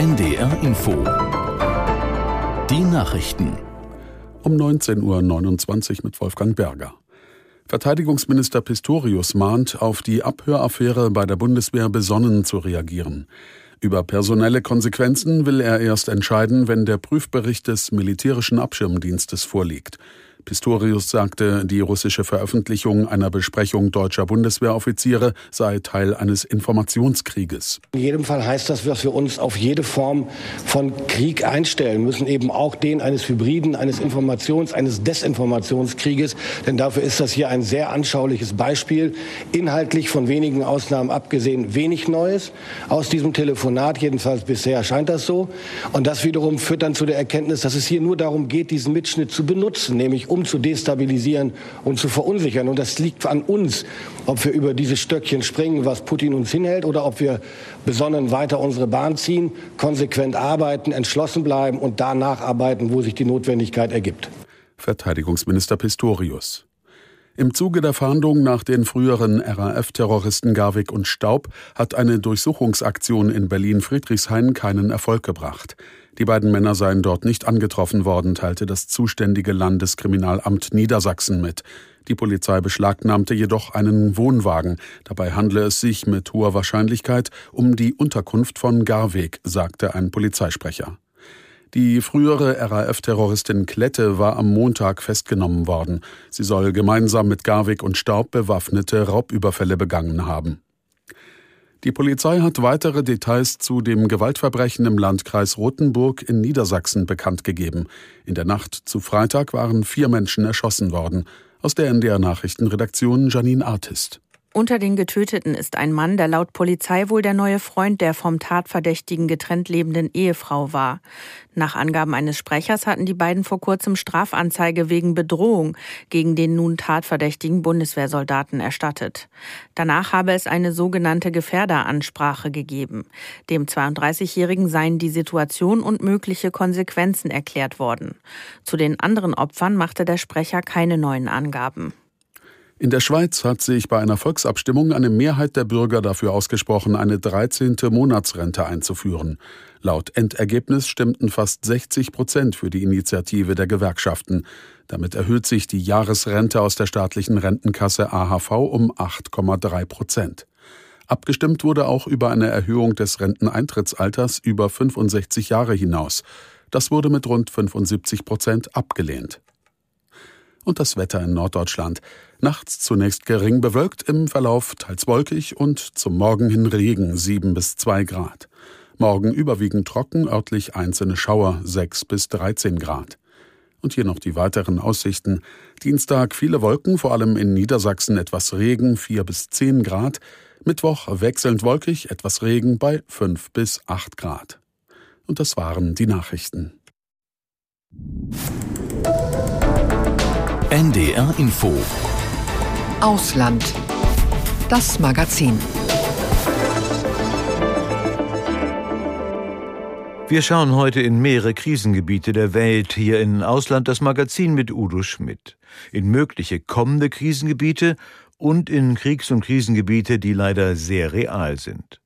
NDR Info. Die Nachrichten. Um 19.29 Uhr mit Wolfgang Berger. Verteidigungsminister Pistorius mahnt, auf die Abhöraffäre bei der Bundeswehr besonnen zu reagieren. Über personelle Konsequenzen will er erst entscheiden, wenn der Prüfbericht des militärischen Abschirmdienstes vorliegt. Pistorius sagte, die russische Veröffentlichung einer Besprechung deutscher Bundeswehroffiziere sei Teil eines Informationskrieges. In jedem Fall heißt das, dass wir uns auf jede Form von Krieg einstellen müssen, eben auch den eines Hybriden, eines Informations-, eines Desinformationskrieges. Denn dafür ist das hier ein sehr anschauliches Beispiel. Inhaltlich von wenigen Ausnahmen abgesehen wenig Neues aus diesem Telefonat, jedenfalls bisher scheint das so. Und das wiederum führt dann zu der Erkenntnis, dass es hier nur darum geht, diesen Mitschnitt zu benutzen, nämlich um zu destabilisieren und zu verunsichern. Und das liegt an uns, ob wir über dieses Stöckchen springen, was Putin uns hinhält, oder ob wir besonnen weiter unsere Bahn ziehen, konsequent arbeiten, entschlossen bleiben und da nacharbeiten, wo sich die Notwendigkeit ergibt. Verteidigungsminister Pistorius. Im Zuge der Fahndung nach den früheren RAF-Terroristen Garwig und Staub hat eine Durchsuchungsaktion in Berlin-Friedrichshain keinen Erfolg gebracht. Die beiden Männer seien dort nicht angetroffen worden, teilte das zuständige Landeskriminalamt Niedersachsen mit. Die Polizei beschlagnahmte jedoch einen Wohnwagen. Dabei handle es sich mit hoher Wahrscheinlichkeit um die Unterkunft von Garweg, sagte ein Polizeisprecher. Die frühere RAF-Terroristin Klette war am Montag festgenommen worden. Sie soll gemeinsam mit Garwig und Staub bewaffnete Raubüberfälle begangen haben. Die Polizei hat weitere Details zu dem Gewaltverbrechen im Landkreis Rothenburg in Niedersachsen bekannt gegeben. In der Nacht zu Freitag waren vier Menschen erschossen worden. Aus der NDR Nachrichtenredaktion Janine Artist. Unter den Getöteten ist ein Mann, der laut Polizei wohl der neue Freund der vom Tatverdächtigen getrennt lebenden Ehefrau war. Nach Angaben eines Sprechers hatten die beiden vor kurzem Strafanzeige wegen Bedrohung gegen den nun tatverdächtigen Bundeswehrsoldaten erstattet. Danach habe es eine sogenannte Gefährderansprache gegeben. Dem 32-Jährigen seien die Situation und mögliche Konsequenzen erklärt worden. Zu den anderen Opfern machte der Sprecher keine neuen Angaben. In der Schweiz hat sich bei einer Volksabstimmung eine Mehrheit der Bürger dafür ausgesprochen, eine 13. Monatsrente einzuführen. Laut Endergebnis stimmten fast 60 Prozent für die Initiative der Gewerkschaften. Damit erhöht sich die Jahresrente aus der staatlichen Rentenkasse AHV um 8,3 Prozent. Abgestimmt wurde auch über eine Erhöhung des Renteneintrittsalters über 65 Jahre hinaus. Das wurde mit rund 75 Prozent abgelehnt. Und das Wetter in Norddeutschland. Nachts zunächst gering bewölkt, im Verlauf teils wolkig und zum Morgen hin Regen 7 bis 2 Grad. Morgen überwiegend trocken, örtlich einzelne Schauer 6 bis 13 Grad. Und hier noch die weiteren Aussichten. Dienstag viele Wolken, vor allem in Niedersachsen etwas Regen 4 bis 10 Grad. Mittwoch wechselnd wolkig, etwas Regen bei 5 bis 8 Grad. Und das waren die Nachrichten. NDR Info Ausland. Das Magazin. Wir schauen heute in mehrere Krisengebiete der Welt, hier in Ausland das Magazin mit Udo Schmidt, in mögliche kommende Krisengebiete und in Kriegs- und Krisengebiete, die leider sehr real sind.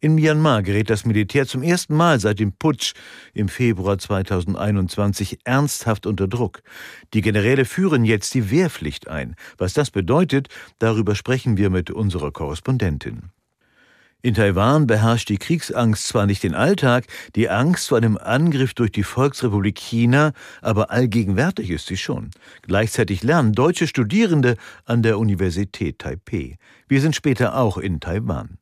In Myanmar gerät das Militär zum ersten Mal seit dem Putsch im Februar 2021 ernsthaft unter Druck. Die Generäle führen jetzt die Wehrpflicht ein. Was das bedeutet, darüber sprechen wir mit unserer Korrespondentin. In Taiwan beherrscht die Kriegsangst zwar nicht den Alltag, die Angst vor einem Angriff durch die Volksrepublik China, aber allgegenwärtig ist sie schon. Gleichzeitig lernen deutsche Studierende an der Universität Taipeh. Wir sind später auch in Taiwan.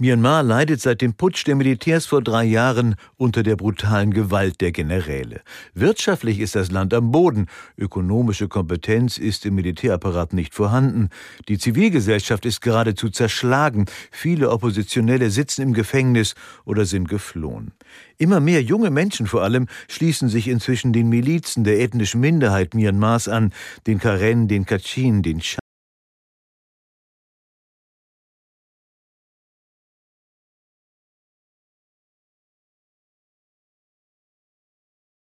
Myanmar leidet seit dem Putsch der Militärs vor drei Jahren unter der brutalen Gewalt der Generäle. Wirtschaftlich ist das Land am Boden, ökonomische Kompetenz ist im Militärapparat nicht vorhanden, die Zivilgesellschaft ist geradezu zerschlagen, viele Oppositionelle sitzen im Gefängnis oder sind geflohen. Immer mehr junge Menschen vor allem schließen sich inzwischen den Milizen der ethnischen Minderheit Myanmars an, den Karen, den Kachin, den